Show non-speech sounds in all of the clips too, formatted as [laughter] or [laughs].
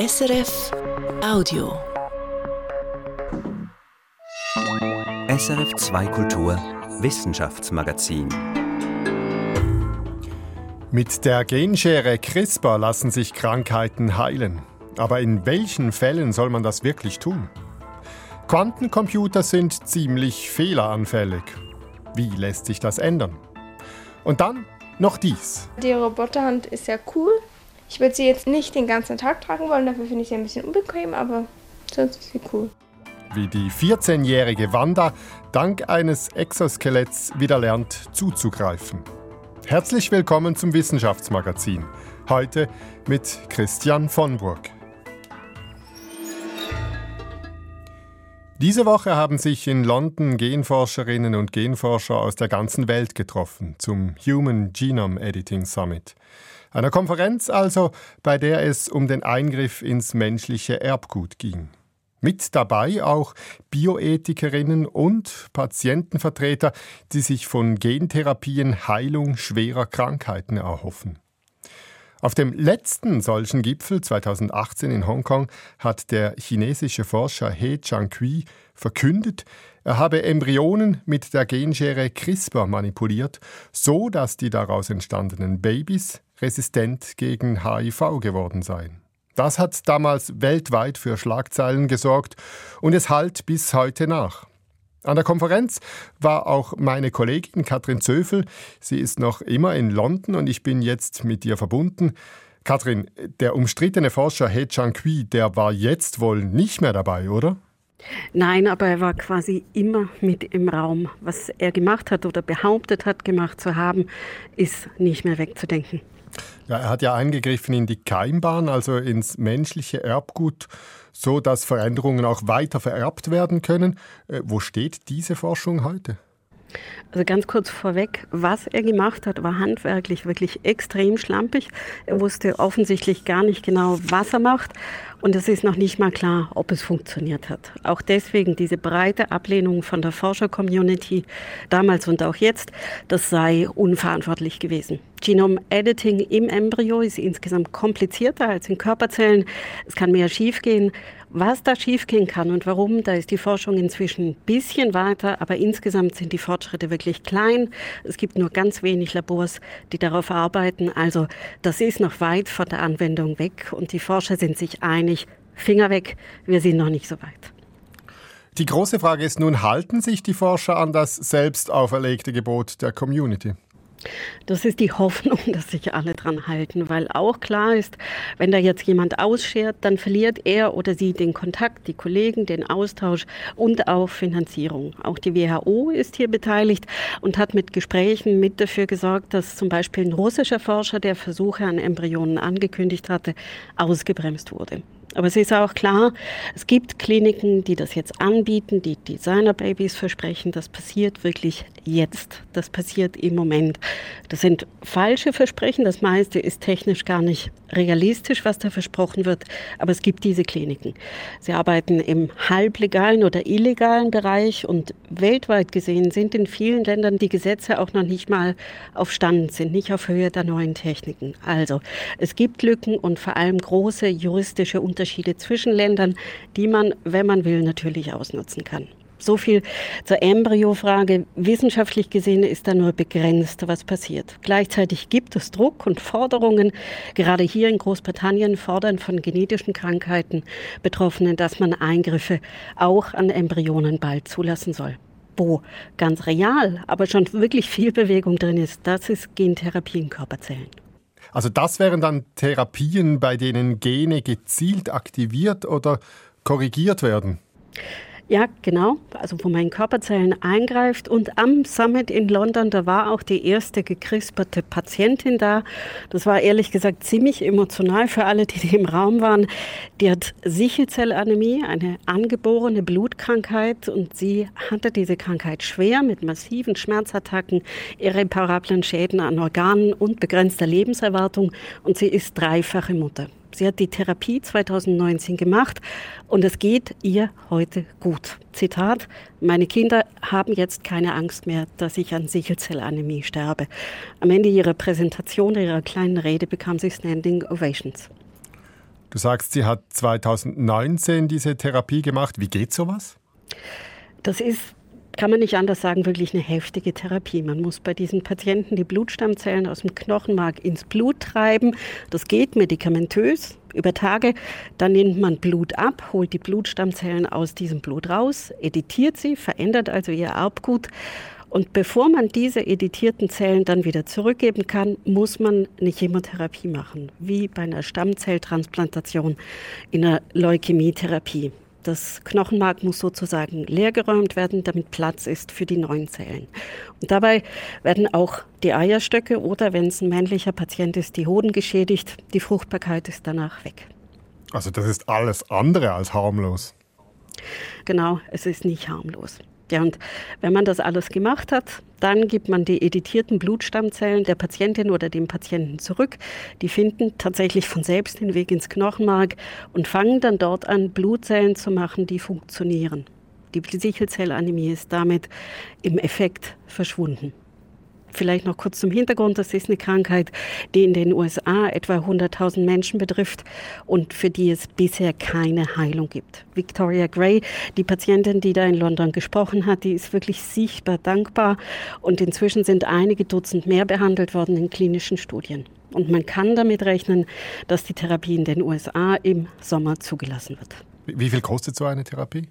SRF Audio. SRF 2 Kultur Wissenschaftsmagazin. Mit der Genschere CRISPR lassen sich Krankheiten heilen. Aber in welchen Fällen soll man das wirklich tun? Quantencomputer sind ziemlich fehleranfällig. Wie lässt sich das ändern? Und dann noch dies. Die Roboterhand ist ja cool. Ich würde sie jetzt nicht den ganzen Tag tragen wollen, dafür finde ich sie ein bisschen unbequem, aber sonst ist sie cool. Wie die 14-jährige Wanda dank eines Exoskeletts wieder lernt zuzugreifen. Herzlich willkommen zum Wissenschaftsmagazin. Heute mit Christian von Burg. Diese Woche haben sich in London Genforscherinnen und Genforscher aus der ganzen Welt getroffen zum Human Genome Editing Summit. Einer Konferenz also, bei der es um den Eingriff ins menschliche Erbgut ging. Mit dabei auch Bioethikerinnen und Patientenvertreter, die sich von Gentherapien Heilung schwerer Krankheiten erhoffen. Auf dem letzten solchen Gipfel 2018 in Hongkong hat der chinesische Forscher He Changqi verkündet, er habe Embryonen mit der Genschere CRISPR manipuliert, so dass die daraus entstandenen Babys resistent gegen HIV geworden seien. Das hat damals weltweit für Schlagzeilen gesorgt und es halt bis heute nach. An der Konferenz war auch meine Kollegin Katrin Zöfel. Sie ist noch immer in London und ich bin jetzt mit ihr verbunden. Katrin, der umstrittene Forscher He Chang-Kui, der war jetzt wohl nicht mehr dabei, oder? Nein, aber er war quasi immer mit im Raum. Was er gemacht hat oder behauptet hat, gemacht zu haben, ist nicht mehr wegzudenken. Ja, er hat ja eingegriffen in die Keimbahn, also ins menschliche Erbgut so dass Veränderungen auch weiter vererbt werden können. Äh, wo steht diese Forschung heute? Also ganz kurz vorweg, was er gemacht hat, war handwerklich wirklich extrem schlampig. Er wusste offensichtlich gar nicht genau, was er macht. Und es ist noch nicht mal klar, ob es funktioniert hat. Auch deswegen diese breite Ablehnung von der Forscher-Community damals und auch jetzt, das sei unverantwortlich gewesen. Genome-Editing im Embryo ist insgesamt komplizierter als in Körperzellen. Es kann mehr schiefgehen. Was da schiefgehen kann und warum, da ist die Forschung inzwischen ein bisschen weiter, aber insgesamt sind die Fortschritte wirklich klein. Es gibt nur ganz wenig Labors, die darauf arbeiten. Also das ist noch weit von der Anwendung weg und die Forscher sind sich einig, Finger weg, wir sind noch nicht so weit. Die große Frage ist nun, halten sich die Forscher an das selbst auferlegte Gebot der Community? Das ist die Hoffnung, [laughs] dass sich alle dran halten, weil auch klar ist, wenn da jetzt jemand ausschert, dann verliert er oder sie den Kontakt, die Kollegen, den Austausch und auch Finanzierung. Auch die WHO ist hier beteiligt und hat mit Gesprächen mit dafür gesorgt, dass zum Beispiel ein russischer Forscher, der Versuche an Embryonen angekündigt hatte, ausgebremst wurde. Aber es ist auch klar, es gibt Kliniken, die das jetzt anbieten, die Designer-Babys versprechen. Das passiert wirklich jetzt. Das passiert im Moment. Das sind falsche Versprechen. Das meiste ist technisch gar nicht realistisch, was da versprochen wird. Aber es gibt diese Kliniken. Sie arbeiten im halblegalen oder illegalen Bereich und weltweit gesehen sind in vielen Ländern die Gesetze auch noch nicht mal auf Stand, sind nicht auf Höhe der neuen Techniken. Also es gibt Lücken und vor allem große juristische Unterschiede zwischen Ländern, die man, wenn man will, natürlich ausnutzen kann. So viel zur Embryofrage. Wissenschaftlich gesehen ist da nur begrenzt, was passiert. Gleichzeitig gibt es Druck und Forderungen. Gerade hier in Großbritannien fordern von genetischen Krankheiten Betroffene, dass man Eingriffe auch an Embryonen bald zulassen soll. Wo ganz real, aber schon wirklich viel Bewegung drin ist, das ist Gentherapie in Körperzellen. Also das wären dann Therapien, bei denen Gene gezielt aktiviert oder korrigiert werden? Ja, genau. Also wo man in Körperzellen eingreift. Und am Summit in London, da war auch die erste gekrisperte Patientin da. Das war ehrlich gesagt ziemlich emotional für alle, die im Raum waren. Die hat Sichelzellanämie, eine angeborene Blutkrankheit. Und sie hatte diese Krankheit schwer mit massiven Schmerzattacken, irreparablen Schäden an Organen und begrenzter Lebenserwartung. Und sie ist dreifache Mutter. Sie hat die Therapie 2019 gemacht und es geht ihr heute gut. Zitat, meine Kinder haben jetzt keine Angst mehr, dass ich an Sichelzellanämie sterbe. Am Ende ihrer Präsentation, ihrer kleinen Rede bekam sie Standing Ovations. Du sagst, sie hat 2019 diese Therapie gemacht. Wie geht sowas? Das ist kann man nicht anders sagen, wirklich eine heftige Therapie. Man muss bei diesen Patienten die Blutstammzellen aus dem Knochenmark ins Blut treiben. Das geht medikamentös über Tage. Dann nimmt man Blut ab, holt die Blutstammzellen aus diesem Blut raus, editiert sie, verändert also ihr Erbgut. Und bevor man diese editierten Zellen dann wieder zurückgeben kann, muss man eine Chemotherapie machen, wie bei einer Stammzelltransplantation in einer Leukämietherapie. Das Knochenmark muss sozusagen leergeräumt werden, damit Platz ist für die neuen Zellen. Und dabei werden auch die Eierstöcke oder, wenn es ein männlicher Patient ist, die Hoden geschädigt. Die Fruchtbarkeit ist danach weg. Also das ist alles andere als harmlos. Genau, es ist nicht harmlos. Ja, und wenn man das alles gemacht hat, dann gibt man die editierten Blutstammzellen der Patientin oder dem Patienten zurück. Die finden tatsächlich von selbst den Weg ins Knochenmark und fangen dann dort an, Blutzellen zu machen, die funktionieren. Die Sichelzellanämie ist damit im Effekt verschwunden. Vielleicht noch kurz zum Hintergrund. Das ist eine Krankheit, die in den USA etwa 100.000 Menschen betrifft und für die es bisher keine Heilung gibt. Victoria Gray, die Patientin, die da in London gesprochen hat, die ist wirklich sichtbar dankbar und inzwischen sind einige Dutzend mehr behandelt worden in klinischen Studien. Und man kann damit rechnen, dass die Therapie in den USA im Sommer zugelassen wird. Wie viel kostet so eine Therapie?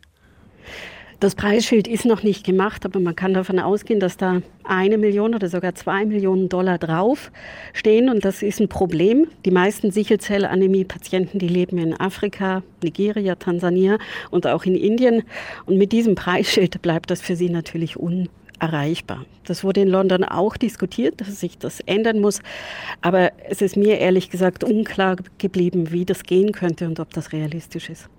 Das Preisschild ist noch nicht gemacht, aber man kann davon ausgehen, dass da eine Million oder sogar zwei Millionen Dollar drauf stehen. Und das ist ein Problem. Die meisten Sichelzellanämie-Patienten, die leben in Afrika, Nigeria, Tansania und auch in Indien. Und mit diesem Preisschild bleibt das für sie natürlich un erreichbar. Das wurde in London auch diskutiert, dass sich das ändern muss. Aber es ist mir ehrlich gesagt unklar geblieben, wie das gehen könnte und ob das realistisch ist.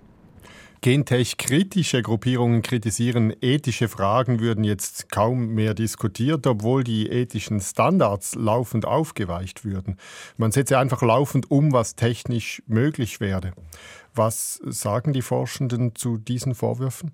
Gentech-kritische Gruppierungen kritisieren, ethische Fragen würden jetzt kaum mehr diskutiert, obwohl die ethischen Standards laufend aufgeweicht würden. Man setze einfach laufend um, was technisch möglich werde. Was sagen die Forschenden zu diesen Vorwürfen?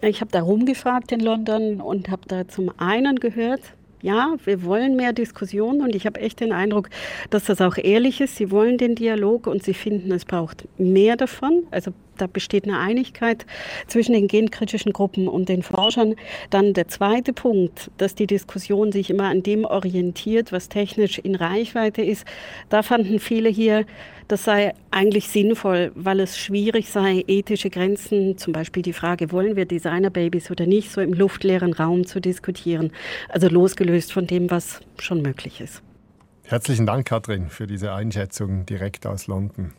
Ich habe da rumgefragt in London und habe da zum einen gehört, ja, wir wollen mehr Diskussion und ich habe echt den Eindruck, dass das auch ehrlich ist. Sie wollen den Dialog und sie finden, es braucht mehr davon. Also da besteht eine Einigkeit zwischen den genkritischen Gruppen und den Forschern. Dann der zweite Punkt, dass die Diskussion sich immer an dem orientiert, was technisch in Reichweite ist. Da fanden viele hier, das sei eigentlich sinnvoll, weil es schwierig sei, ethische Grenzen, zum Beispiel die Frage, wollen wir Designerbabys oder nicht, so im luftleeren Raum zu diskutieren. Also losgelöst von dem, was schon möglich ist. Herzlichen Dank, Katrin, für diese Einschätzung direkt aus London.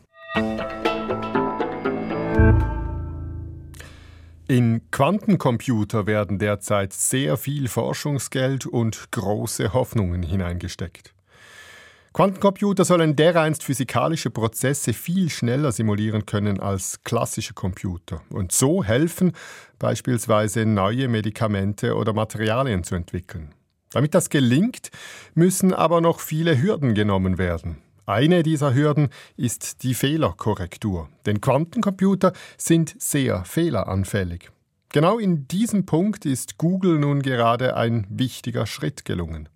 In Quantencomputer werden derzeit sehr viel Forschungsgeld und große Hoffnungen hineingesteckt. Quantencomputer sollen dereinst physikalische Prozesse viel schneller simulieren können als klassische Computer und so helfen, beispielsweise neue Medikamente oder Materialien zu entwickeln. Damit das gelingt, müssen aber noch viele Hürden genommen werden. Eine dieser Hürden ist die Fehlerkorrektur, denn Quantencomputer sind sehr fehleranfällig. Genau in diesem Punkt ist Google nun gerade ein wichtiger Schritt gelungen.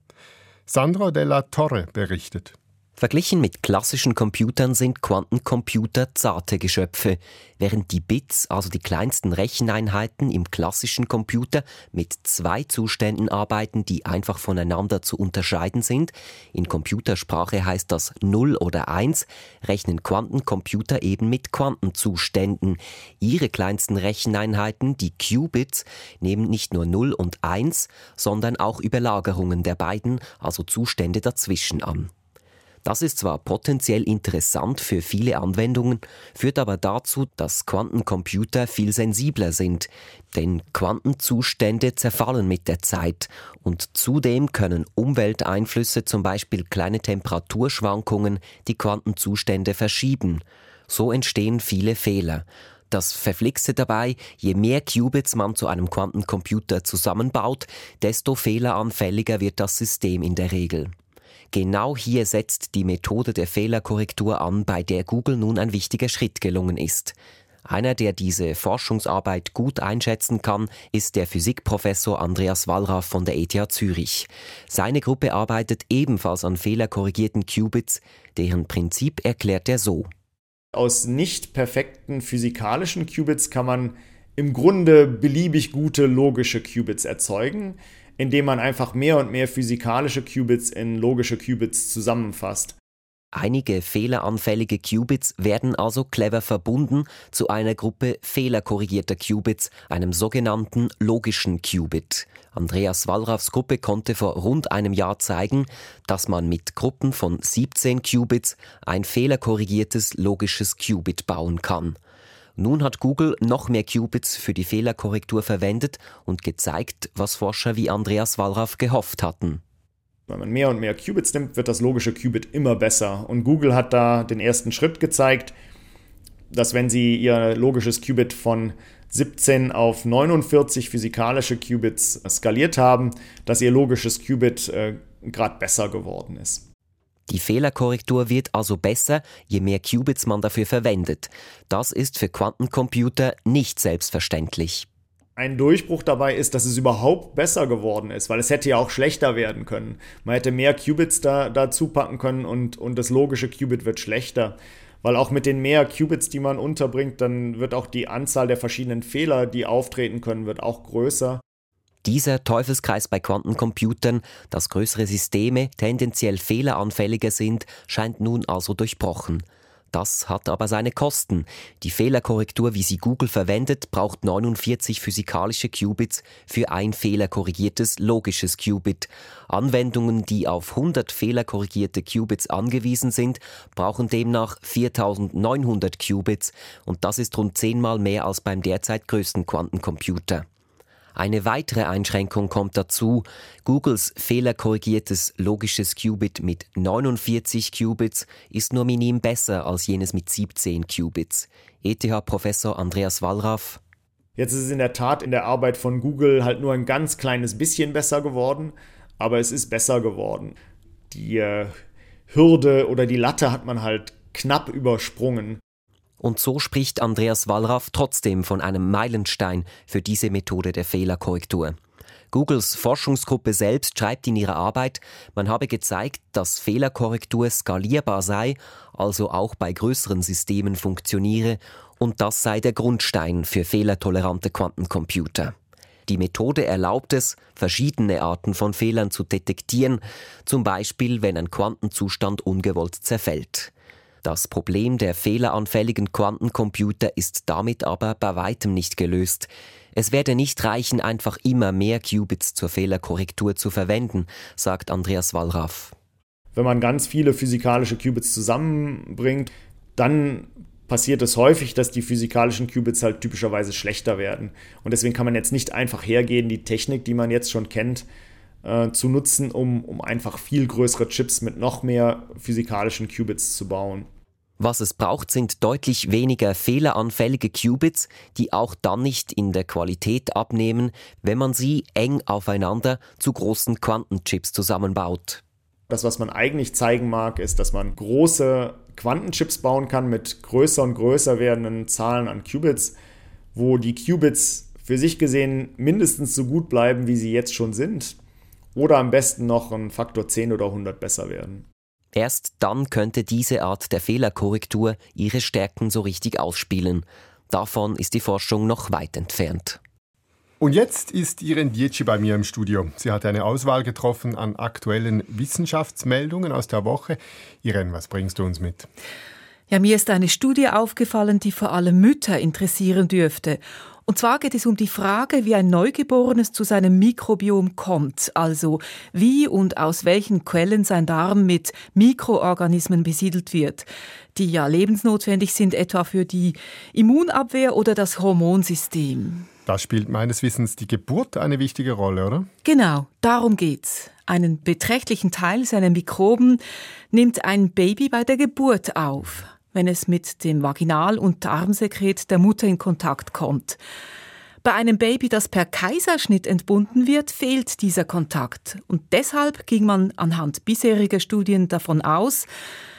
Sandro della Torre berichtet. Verglichen mit klassischen Computern sind Quantencomputer zarte Geschöpfe, während die Bits, also die kleinsten Recheneinheiten im klassischen Computer, mit zwei Zuständen arbeiten, die einfach voneinander zu unterscheiden sind. In Computersprache heißt das 0 oder 1, rechnen Quantencomputer eben mit Quantenzuständen. Ihre kleinsten Recheneinheiten, die Qubits, nehmen nicht nur 0 und 1, sondern auch Überlagerungen der beiden, also Zustände dazwischen an. Das ist zwar potenziell interessant für viele Anwendungen, führt aber dazu, dass Quantencomputer viel sensibler sind, denn Quantenzustände zerfallen mit der Zeit und zudem können Umwelteinflüsse, zum Beispiel kleine Temperaturschwankungen, die Quantenzustände verschieben. So entstehen viele Fehler. Das Verflixte dabei, je mehr Qubits man zu einem Quantencomputer zusammenbaut, desto fehleranfälliger wird das System in der Regel. Genau hier setzt die Methode der Fehlerkorrektur an, bei der Google nun ein wichtiger Schritt gelungen ist. Einer, der diese Forschungsarbeit gut einschätzen kann, ist der Physikprofessor Andreas Wallraff von der ETH Zürich. Seine Gruppe arbeitet ebenfalls an fehlerkorrigierten Qubits, deren Prinzip erklärt er so. Aus nicht perfekten physikalischen Qubits kann man im Grunde beliebig gute logische Qubits erzeugen, indem man einfach mehr und mehr physikalische Qubits in logische Qubits zusammenfasst. Einige fehleranfällige Qubits werden also clever verbunden zu einer Gruppe fehlerkorrigierter Qubits, einem sogenannten logischen Qubit. Andreas Wallraffs Gruppe konnte vor rund einem Jahr zeigen, dass man mit Gruppen von 17 Qubits ein fehlerkorrigiertes logisches Qubit bauen kann. Nun hat Google noch mehr Qubits für die Fehlerkorrektur verwendet und gezeigt, was Forscher wie Andreas Wallraff gehofft hatten. Wenn man mehr und mehr Qubits nimmt, wird das logische Qubit immer besser. Und Google hat da den ersten Schritt gezeigt, dass wenn sie ihr logisches Qubit von 17 auf 49 physikalische Qubits skaliert haben, dass ihr logisches Qubit äh, gerade besser geworden ist. Die Fehlerkorrektur wird also besser, je mehr Qubits man dafür verwendet. Das ist für Quantencomputer nicht selbstverständlich. Ein Durchbruch dabei ist, dass es überhaupt besser geworden ist, weil es hätte ja auch schlechter werden können. Man hätte mehr Qubits da, dazu packen können und, und das logische Qubit wird schlechter. Weil auch mit den mehr Qubits, die man unterbringt, dann wird auch die Anzahl der verschiedenen Fehler, die auftreten können, wird auch größer. Dieser Teufelskreis bei Quantencomputern, dass größere Systeme tendenziell fehleranfälliger sind, scheint nun also durchbrochen. Das hat aber seine Kosten. Die Fehlerkorrektur, wie sie Google verwendet, braucht 49 physikalische Qubits für ein fehlerkorrigiertes logisches Qubit. Anwendungen, die auf 100 fehlerkorrigierte Qubits angewiesen sind, brauchen demnach 4900 Qubits und das ist rund zehnmal mehr als beim derzeit größten Quantencomputer. Eine weitere Einschränkung kommt dazu. Googles fehlerkorrigiertes logisches Qubit mit 49 Qubits ist nur minim besser als jenes mit 17 Qubits. ETH-Professor Andreas Wallraff. Jetzt ist es in der Tat in der Arbeit von Google halt nur ein ganz kleines bisschen besser geworden, aber es ist besser geworden. Die äh, Hürde oder die Latte hat man halt knapp übersprungen. Und so spricht Andreas Wallraff trotzdem von einem Meilenstein für diese Methode der Fehlerkorrektur. Googles Forschungsgruppe selbst schreibt in ihrer Arbeit, man habe gezeigt, dass Fehlerkorrektur skalierbar sei, also auch bei größeren Systemen funktioniere, und das sei der Grundstein für fehlertolerante Quantencomputer. Die Methode erlaubt es, verschiedene Arten von Fehlern zu detektieren, zum Beispiel wenn ein Quantenzustand ungewollt zerfällt. Das Problem der fehleranfälligen Quantencomputer ist damit aber bei weitem nicht gelöst. Es werde nicht reichen, einfach immer mehr Qubits zur Fehlerkorrektur zu verwenden, sagt Andreas Wallraff. Wenn man ganz viele physikalische Qubits zusammenbringt, dann passiert es häufig, dass die physikalischen Qubits halt typischerweise schlechter werden. Und deswegen kann man jetzt nicht einfach hergehen, die Technik, die man jetzt schon kennt, äh, zu nutzen, um, um einfach viel größere Chips mit noch mehr physikalischen Qubits zu bauen. Was es braucht, sind deutlich weniger fehleranfällige Qubits, die auch dann nicht in der Qualität abnehmen, wenn man sie eng aufeinander zu großen Quantenchips zusammenbaut. Das, was man eigentlich zeigen mag, ist, dass man große Quantenchips bauen kann mit größer und größer werdenden Zahlen an Qubits, wo die Qubits für sich gesehen mindestens so gut bleiben, wie sie jetzt schon sind oder am besten noch ein Faktor 10 oder 100 besser werden. Erst dann könnte diese Art der Fehlerkorrektur ihre Stärken so richtig ausspielen. Davon ist die Forschung noch weit entfernt. Und jetzt ist Irene Dietschi bei mir im Studio. Sie hat eine Auswahl getroffen an aktuellen Wissenschaftsmeldungen aus der Woche. Irene, was bringst du uns mit? Ja, mir ist eine Studie aufgefallen, die vor allem Mütter interessieren dürfte. Und zwar geht es um die Frage, wie ein Neugeborenes zu seinem Mikrobiom kommt, also wie und aus welchen Quellen sein Darm mit Mikroorganismen besiedelt wird, die ja lebensnotwendig sind, etwa für die Immunabwehr oder das Hormonsystem. Da spielt meines Wissens die Geburt eine wichtige Rolle, oder? Genau, darum geht's. Einen beträchtlichen Teil seiner Mikroben nimmt ein Baby bei der Geburt auf wenn es mit dem Vaginal- und Darmsekret der Mutter in Kontakt kommt. Bei einem Baby, das per Kaiserschnitt entbunden wird, fehlt dieser Kontakt. Und deshalb ging man anhand bisheriger Studien davon aus,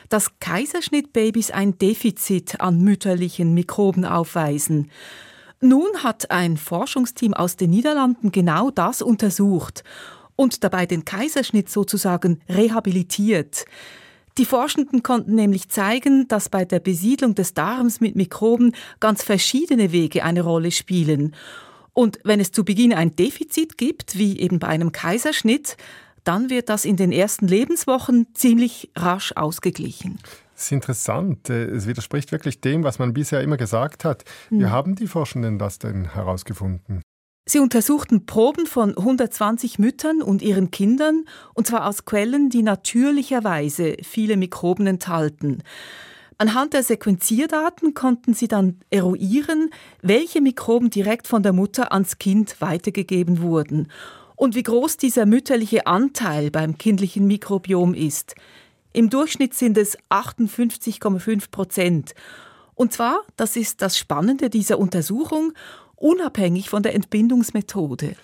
dass Kaiserschnittbabys ein Defizit an mütterlichen Mikroben aufweisen. Nun hat ein Forschungsteam aus den Niederlanden genau das untersucht und dabei den Kaiserschnitt sozusagen rehabilitiert. Die Forschenden konnten nämlich zeigen, dass bei der Besiedlung des Darms mit Mikroben ganz verschiedene Wege eine Rolle spielen. Und wenn es zu Beginn ein Defizit gibt, wie eben bei einem Kaiserschnitt, dann wird das in den ersten Lebenswochen ziemlich rasch ausgeglichen. Das ist interessant. Äh, es widerspricht wirklich dem, was man bisher immer gesagt hat. Wie hm. haben die Forschenden das denn herausgefunden? Sie untersuchten Proben von 120 Müttern und ihren Kindern, und zwar aus Quellen, die natürlicherweise viele Mikroben enthalten. Anhand der Sequenzierdaten konnten sie dann eruieren, welche Mikroben direkt von der Mutter ans Kind weitergegeben wurden und wie groß dieser mütterliche Anteil beim kindlichen Mikrobiom ist. Im Durchschnitt sind es 58,5 Prozent. Und zwar, das ist das Spannende dieser Untersuchung, unabhängig von der Entbindungsmethode.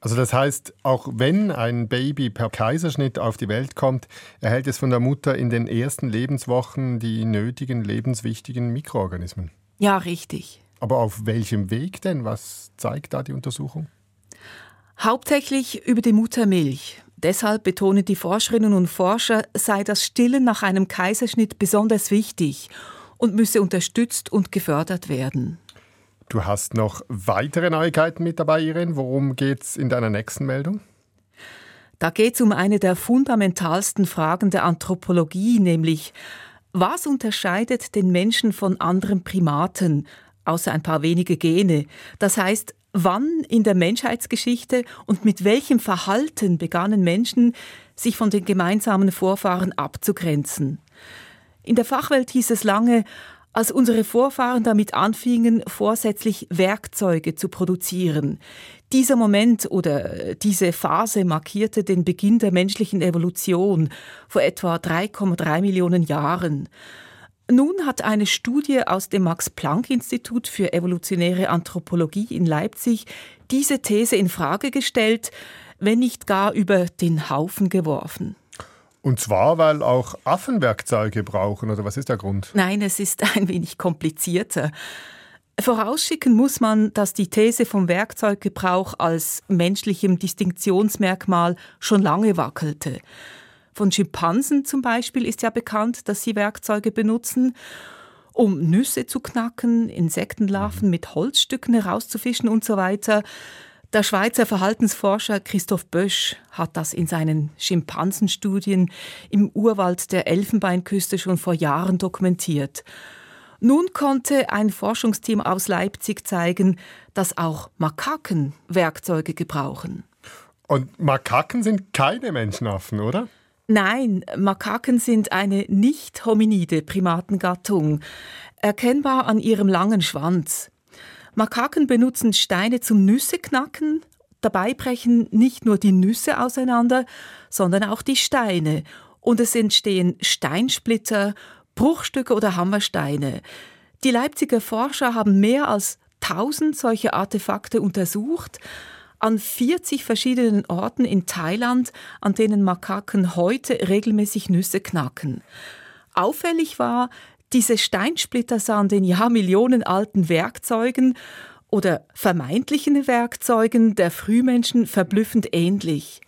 Also das heißt, auch wenn ein Baby per Kaiserschnitt auf die Welt kommt, erhält es von der Mutter in den ersten Lebenswochen die nötigen lebenswichtigen Mikroorganismen. Ja, richtig. Aber auf welchem Weg denn? Was zeigt da die Untersuchung? Hauptsächlich über die Muttermilch. Deshalb betonen die Forscherinnen und Forscher, sei das Stillen nach einem Kaiserschnitt besonders wichtig und müsse unterstützt und gefördert werden. Du hast noch weitere Neuigkeiten mit dabei, Irene. Worum geht es in deiner nächsten Meldung? Da geht es um eine der fundamentalsten Fragen der Anthropologie, nämlich was unterscheidet den Menschen von anderen Primaten, außer ein paar wenige Gene? Das heißt, Wann in der Menschheitsgeschichte und mit welchem Verhalten begannen Menschen, sich von den gemeinsamen Vorfahren abzugrenzen? In der Fachwelt hieß es lange, als unsere Vorfahren damit anfingen, vorsätzlich Werkzeuge zu produzieren. Dieser Moment oder diese Phase markierte den Beginn der menschlichen Evolution vor etwa 3,3 Millionen Jahren. Nun hat eine Studie aus dem Max-Planck-Institut für evolutionäre Anthropologie in Leipzig diese These in Frage gestellt, wenn nicht gar über den Haufen geworfen. Und zwar, weil auch Affen Werkzeuge brauchen, oder was ist der Grund? Nein, es ist ein wenig komplizierter. Vorausschicken muss man, dass die These vom Werkzeuggebrauch als menschlichem Distinktionsmerkmal schon lange wackelte. Von Schimpansen zum Beispiel ist ja bekannt, dass sie Werkzeuge benutzen, um Nüsse zu knacken, Insektenlarven mit Holzstücken herauszufischen und so weiter. Der Schweizer Verhaltensforscher Christoph Bösch hat das in seinen Schimpansenstudien im Urwald der Elfenbeinküste schon vor Jahren dokumentiert. Nun konnte ein Forschungsteam aus Leipzig zeigen, dass auch Makaken Werkzeuge gebrauchen. Und Makaken sind keine Menschenaffen, oder? Nein, Makaken sind eine nicht hominide Primatengattung, erkennbar an ihrem langen Schwanz. Makaken benutzen Steine zum Nüsseknacken, dabei brechen nicht nur die Nüsse auseinander, sondern auch die Steine, und es entstehen Steinsplitter, Bruchstücke oder Hammersteine. Die Leipziger Forscher haben mehr als 1000 solche Artefakte untersucht, an 40 verschiedenen Orten in Thailand, an denen Makaken heute regelmäßig Nüsse knacken. Auffällig war, diese Steinsplitter sahen den Jahrmillionenalten Werkzeugen oder vermeintlichen Werkzeugen der Frühmenschen verblüffend ähnlich.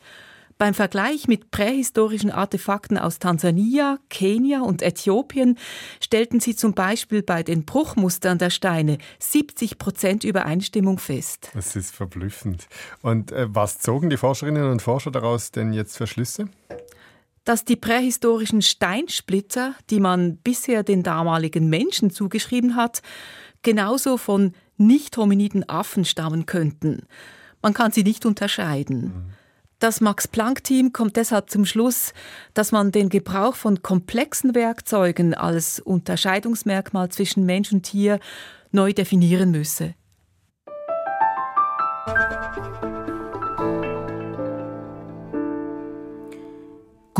Beim Vergleich mit prähistorischen Artefakten aus Tansania, Kenia und Äthiopien stellten sie zum Beispiel bei den Bruchmustern der Steine 70 Prozent Übereinstimmung fest. Das ist verblüffend. Und äh, was zogen die Forscherinnen und Forscher daraus denn jetzt für Schlüsse? Dass die prähistorischen Steinsplitter, die man bisher den damaligen Menschen zugeschrieben hat, genauso von nicht hominiden Affen stammen könnten. Man kann sie nicht unterscheiden. Mhm. Das Max-Planck-Team kommt deshalb zum Schluss, dass man den Gebrauch von komplexen Werkzeugen als Unterscheidungsmerkmal zwischen Mensch und Tier neu definieren müsse.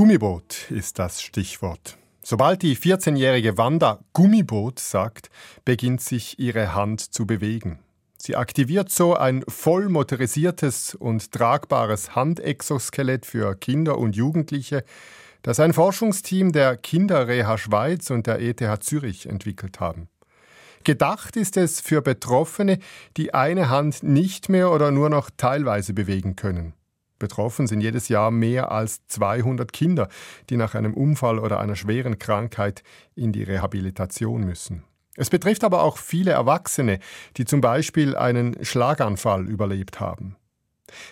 Gummiboot ist das Stichwort. Sobald die 14-jährige Wanda Gummiboot sagt, beginnt sich ihre Hand zu bewegen. Sie aktiviert so ein voll motorisiertes und tragbares Handexoskelett für Kinder und Jugendliche, das ein Forschungsteam der Kinderreha Schweiz und der ETH Zürich entwickelt haben. Gedacht ist es für Betroffene, die eine Hand nicht mehr oder nur noch teilweise bewegen können. Betroffen sind jedes Jahr mehr als 200 Kinder, die nach einem Unfall oder einer schweren Krankheit in die Rehabilitation müssen. Es betrifft aber auch viele Erwachsene, die zum Beispiel einen Schlaganfall überlebt haben.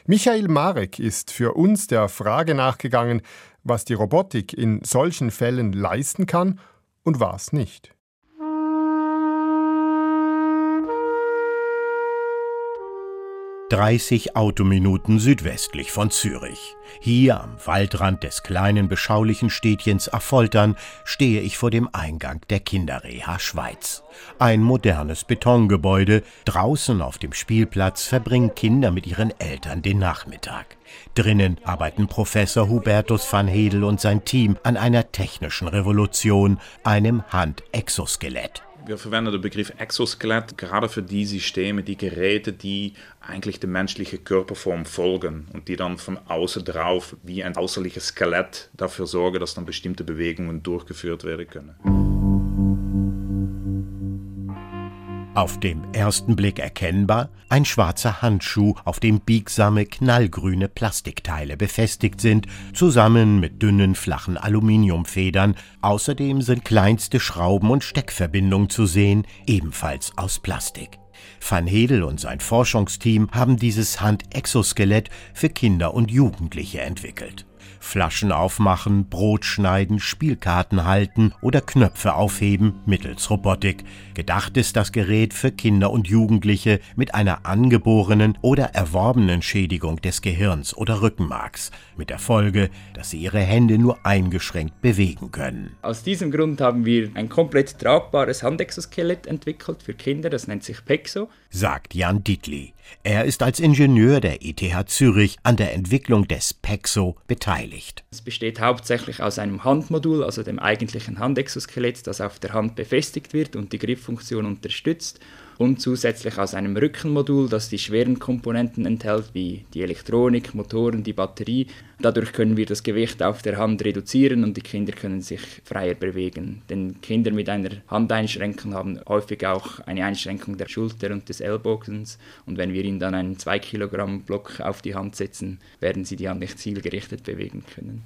Michael Marek ist für uns der Frage nachgegangen, was die Robotik in solchen Fällen leisten kann und was nicht. 30 Autominuten südwestlich von Zürich. Hier am Waldrand des kleinen beschaulichen Städtchens Affoltern stehe ich vor dem Eingang der Kinderreha Schweiz. Ein modernes Betongebäude. Draußen auf dem Spielplatz verbringen Kinder mit ihren Eltern den Nachmittag. Drinnen arbeiten Professor Hubertus van Hedel und sein Team an einer technischen Revolution, einem Handexoskelett. Wir verwenden den Begriff Exoskelett gerade für die Systeme, die Geräte, die eigentlich der menschlichen Körperform folgen und die dann von außen drauf wie ein außerliches Skelett dafür sorgen, dass dann bestimmte Bewegungen durchgeführt werden können. Auf dem ersten Blick erkennbar ein schwarzer Handschuh, auf dem biegsame knallgrüne Plastikteile befestigt sind, zusammen mit dünnen flachen Aluminiumfedern. Außerdem sind kleinste Schrauben und Steckverbindungen zu sehen, ebenfalls aus Plastik. Van Hedel und sein Forschungsteam haben dieses Handexoskelett für Kinder und Jugendliche entwickelt. Flaschen aufmachen, Brot schneiden, Spielkarten halten oder Knöpfe aufheben mittels Robotik. Gedacht ist das Gerät für Kinder und Jugendliche mit einer angeborenen oder erworbenen Schädigung des Gehirns oder Rückenmarks, mit der Folge, dass sie ihre Hände nur eingeschränkt bewegen können. Aus diesem Grund haben wir ein komplett tragbares Handexoskelett entwickelt für Kinder, das nennt sich PEXO, sagt Jan Dietli. Er ist als Ingenieur der ETH Zürich an der Entwicklung des PEXO beteiligt. Es besteht hauptsächlich aus einem Handmodul, also dem eigentlichen Handexoskelett, das auf der Hand befestigt wird und die Grifffunktion unterstützt und zusätzlich aus einem Rückenmodul, das die schweren Komponenten enthält, wie die Elektronik, Motoren, die Batterie. Dadurch können wir das Gewicht auf der Hand reduzieren und die Kinder können sich freier bewegen. Denn Kinder mit einer Handeinschränkung haben häufig auch eine Einschränkung der Schulter und des Ellbogens. Und wenn wir ihnen dann einen 2 Kilogramm Block auf die Hand setzen, werden sie die Hand nicht zielgerichtet bewegen können.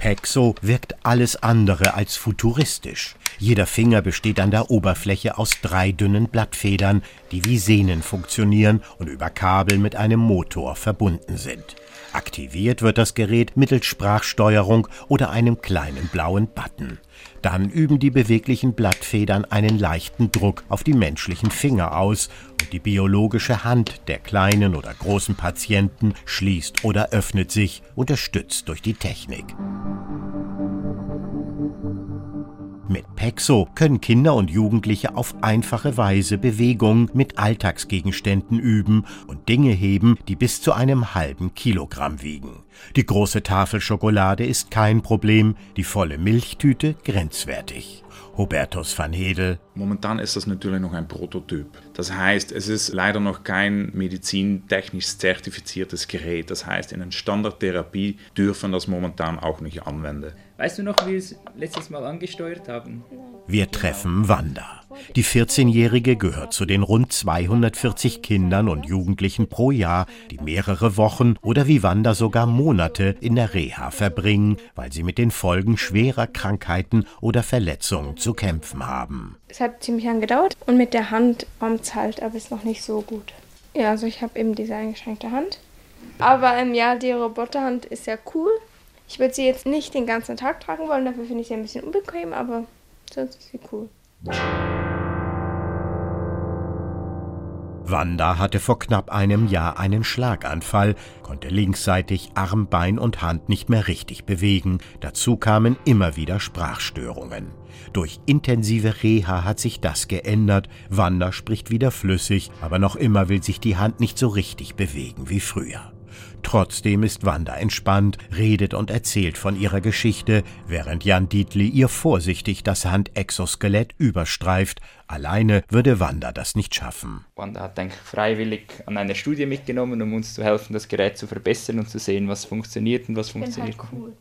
Pexo wirkt alles andere als futuristisch. Jeder Finger besteht an der Oberfläche aus drei dünnen Blattfedern, die wie Sehnen funktionieren und über Kabel mit einem Motor verbunden sind. Aktiviert wird das Gerät mittels Sprachsteuerung oder einem kleinen blauen Button. Dann üben die beweglichen Blattfedern einen leichten Druck auf die menschlichen Finger aus und die biologische Hand der kleinen oder großen Patienten schließt oder öffnet sich, unterstützt durch die Technik. Mit Pexo können Kinder und Jugendliche auf einfache Weise Bewegungen mit Alltagsgegenständen üben und Dinge heben, die bis zu einem halben Kilogramm wiegen. Die große Tafel Schokolade ist kein Problem, die volle Milchtüte grenzwertig. Hubertus van Hedel. Momentan ist das natürlich noch ein Prototyp. Das heißt, es ist leider noch kein medizintechnisch zertifiziertes Gerät. Das heißt, in einer Standardtherapie dürfen das momentan auch nicht anwenden. Weißt du noch, wie wir es letztes Mal angesteuert haben? Wir treffen Wanda. Die 14-Jährige gehört zu den rund 240 Kindern und Jugendlichen pro Jahr, die mehrere Wochen oder wie Wanda sogar Monate in der Reha verbringen, weil sie mit den Folgen schwerer Krankheiten oder Verletzungen zu kämpfen haben. Es hat ziemlich lange gedauert und mit der Hand kommt es halt, aber ist noch nicht so gut. Ja, also ich habe eben diese eingeschränkte Hand. Aber ähm, ja, die Roboterhand ist ja cool. Ich würde sie jetzt nicht den ganzen Tag tragen wollen, dafür finde ich sie ein bisschen unbequem, aber sonst ist sie cool. Wanda hatte vor knapp einem Jahr einen Schlaganfall, konnte linksseitig Arm, Bein und Hand nicht mehr richtig bewegen. Dazu kamen immer wieder Sprachstörungen. Durch intensive Reha hat sich das geändert. Wanda spricht wieder flüssig, aber noch immer will sich die Hand nicht so richtig bewegen wie früher. Trotzdem ist Wanda entspannt, redet und erzählt von ihrer Geschichte, während Jan Dietli ihr vorsichtig das Handexoskelett überstreift. Alleine würde Wanda das nicht schaffen. Wanda hat eigentlich freiwillig an einer Studie mitgenommen, um uns zu helfen, das Gerät zu verbessern und zu sehen, was funktioniert und was funktioniert halt cool.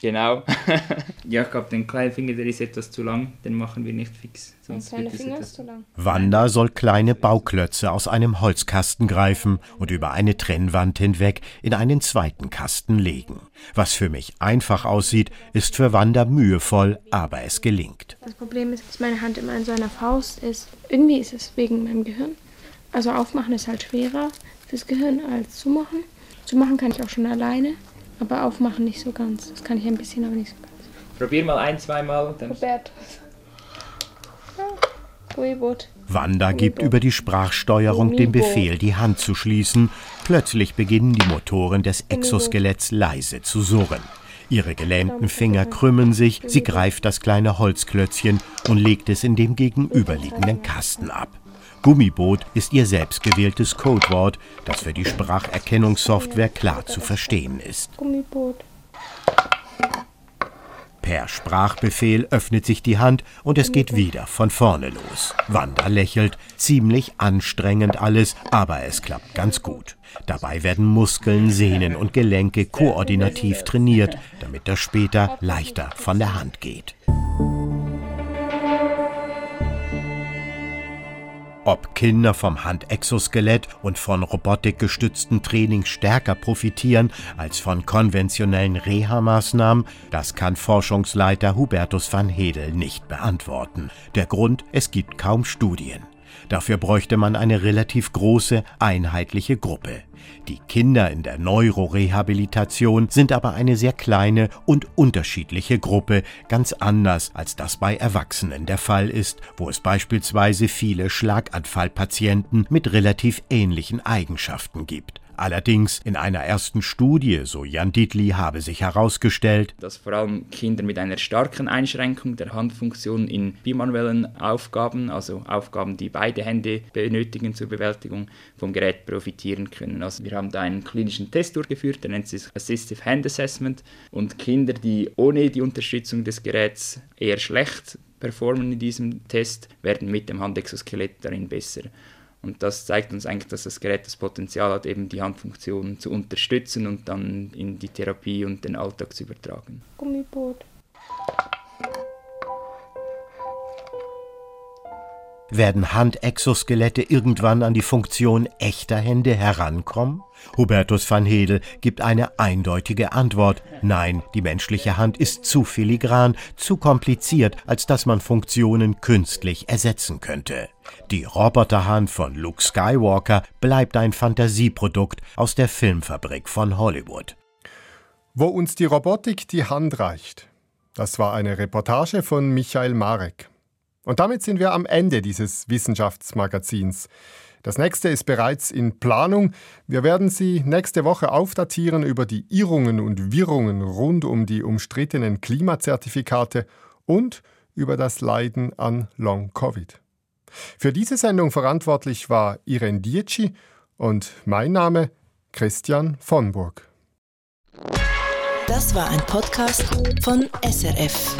Genau. [laughs] ja, ich glaube, den kleinen Finger, der ist etwas zu lang, den machen wir nicht fix. Sonst der kleine Finger ist zu lang. Wanda soll kleine Bauklötze aus einem Holzkasten greifen und über eine Trennwand hinweg in einen zweiten Kasten legen. Was für mich einfach aussieht, ist für Wanda mühevoll, aber es gelingt. Das Problem ist, dass meine Hand immer in so einer Faust ist. Irgendwie ist es wegen meinem Gehirn. Also aufmachen ist halt schwerer fürs Gehirn als zumachen. Zumachen kann ich auch schon alleine. Aber aufmachen nicht so ganz. Das kann ich ein bisschen, aber nicht so ganz. Probier mal ein, zweimal. Robert. Wanda gibt über die Sprachsteuerung den Befehl, die Hand zu schließen. Plötzlich beginnen die Motoren des Exoskeletts leise zu surren. Ihre gelähmten Finger krümmen sich, sie greift das kleine Holzklötzchen und legt es in dem gegenüberliegenden Kasten ab. Gummiboot ist ihr selbstgewähltes Codewort, das für die Spracherkennungssoftware klar zu verstehen ist. Gummiboot. Per Sprachbefehl öffnet sich die Hand und es geht wieder von vorne los. Wanda lächelt, ziemlich anstrengend alles, aber es klappt ganz gut. Dabei werden Muskeln, Sehnen und Gelenke koordinativ trainiert, damit das später leichter von der Hand geht. Ob Kinder vom Handexoskelett und von robotikgestützten Training stärker profitieren als von konventionellen Reha-Maßnahmen, das kann Forschungsleiter Hubertus van Hedel nicht beantworten. Der Grund, es gibt kaum Studien. Dafür bräuchte man eine relativ große, einheitliche Gruppe. Die Kinder in der Neurorehabilitation sind aber eine sehr kleine und unterschiedliche Gruppe, ganz anders als das bei Erwachsenen der Fall ist, wo es beispielsweise viele Schlaganfallpatienten mit relativ ähnlichen Eigenschaften gibt. Allerdings in einer ersten Studie, so Jan Dietli, habe sich herausgestellt, dass vor allem Kinder mit einer starken Einschränkung der Handfunktion in bimanuellen Aufgaben, also Aufgaben, die beide Hände benötigen zur Bewältigung, vom Gerät profitieren können. Also wir haben da einen klinischen Test durchgeführt, der nennt sich Assistive Hand Assessment und Kinder, die ohne die Unterstützung des Geräts eher schlecht performen in diesem Test, werden mit dem Handexoskelett darin besser. Und das zeigt uns eigentlich, dass das Gerät das Potenzial hat, eben die Handfunktion zu unterstützen und dann in die Therapie und den Alltag zu übertragen. Gummiboot. Werden Handexoskelette irgendwann an die Funktion echter Hände herankommen? Hubertus van Hedel gibt eine eindeutige Antwort. Nein, die menschliche Hand ist zu filigran, zu kompliziert, als dass man Funktionen künstlich ersetzen könnte. Die Roboterhand von Luke Skywalker bleibt ein Fantasieprodukt aus der Filmfabrik von Hollywood. Wo uns die Robotik die Hand reicht. Das war eine Reportage von Michael Marek. Und damit sind wir am Ende dieses Wissenschaftsmagazins. Das nächste ist bereits in Planung. Wir werden Sie nächste Woche aufdatieren über die Irrungen und Wirrungen rund um die umstrittenen Klimazertifikate und über das Leiden an Long-Covid. Für diese Sendung verantwortlich war Irene Dietschi und mein Name Christian von Burg. Das war ein Podcast von SRF.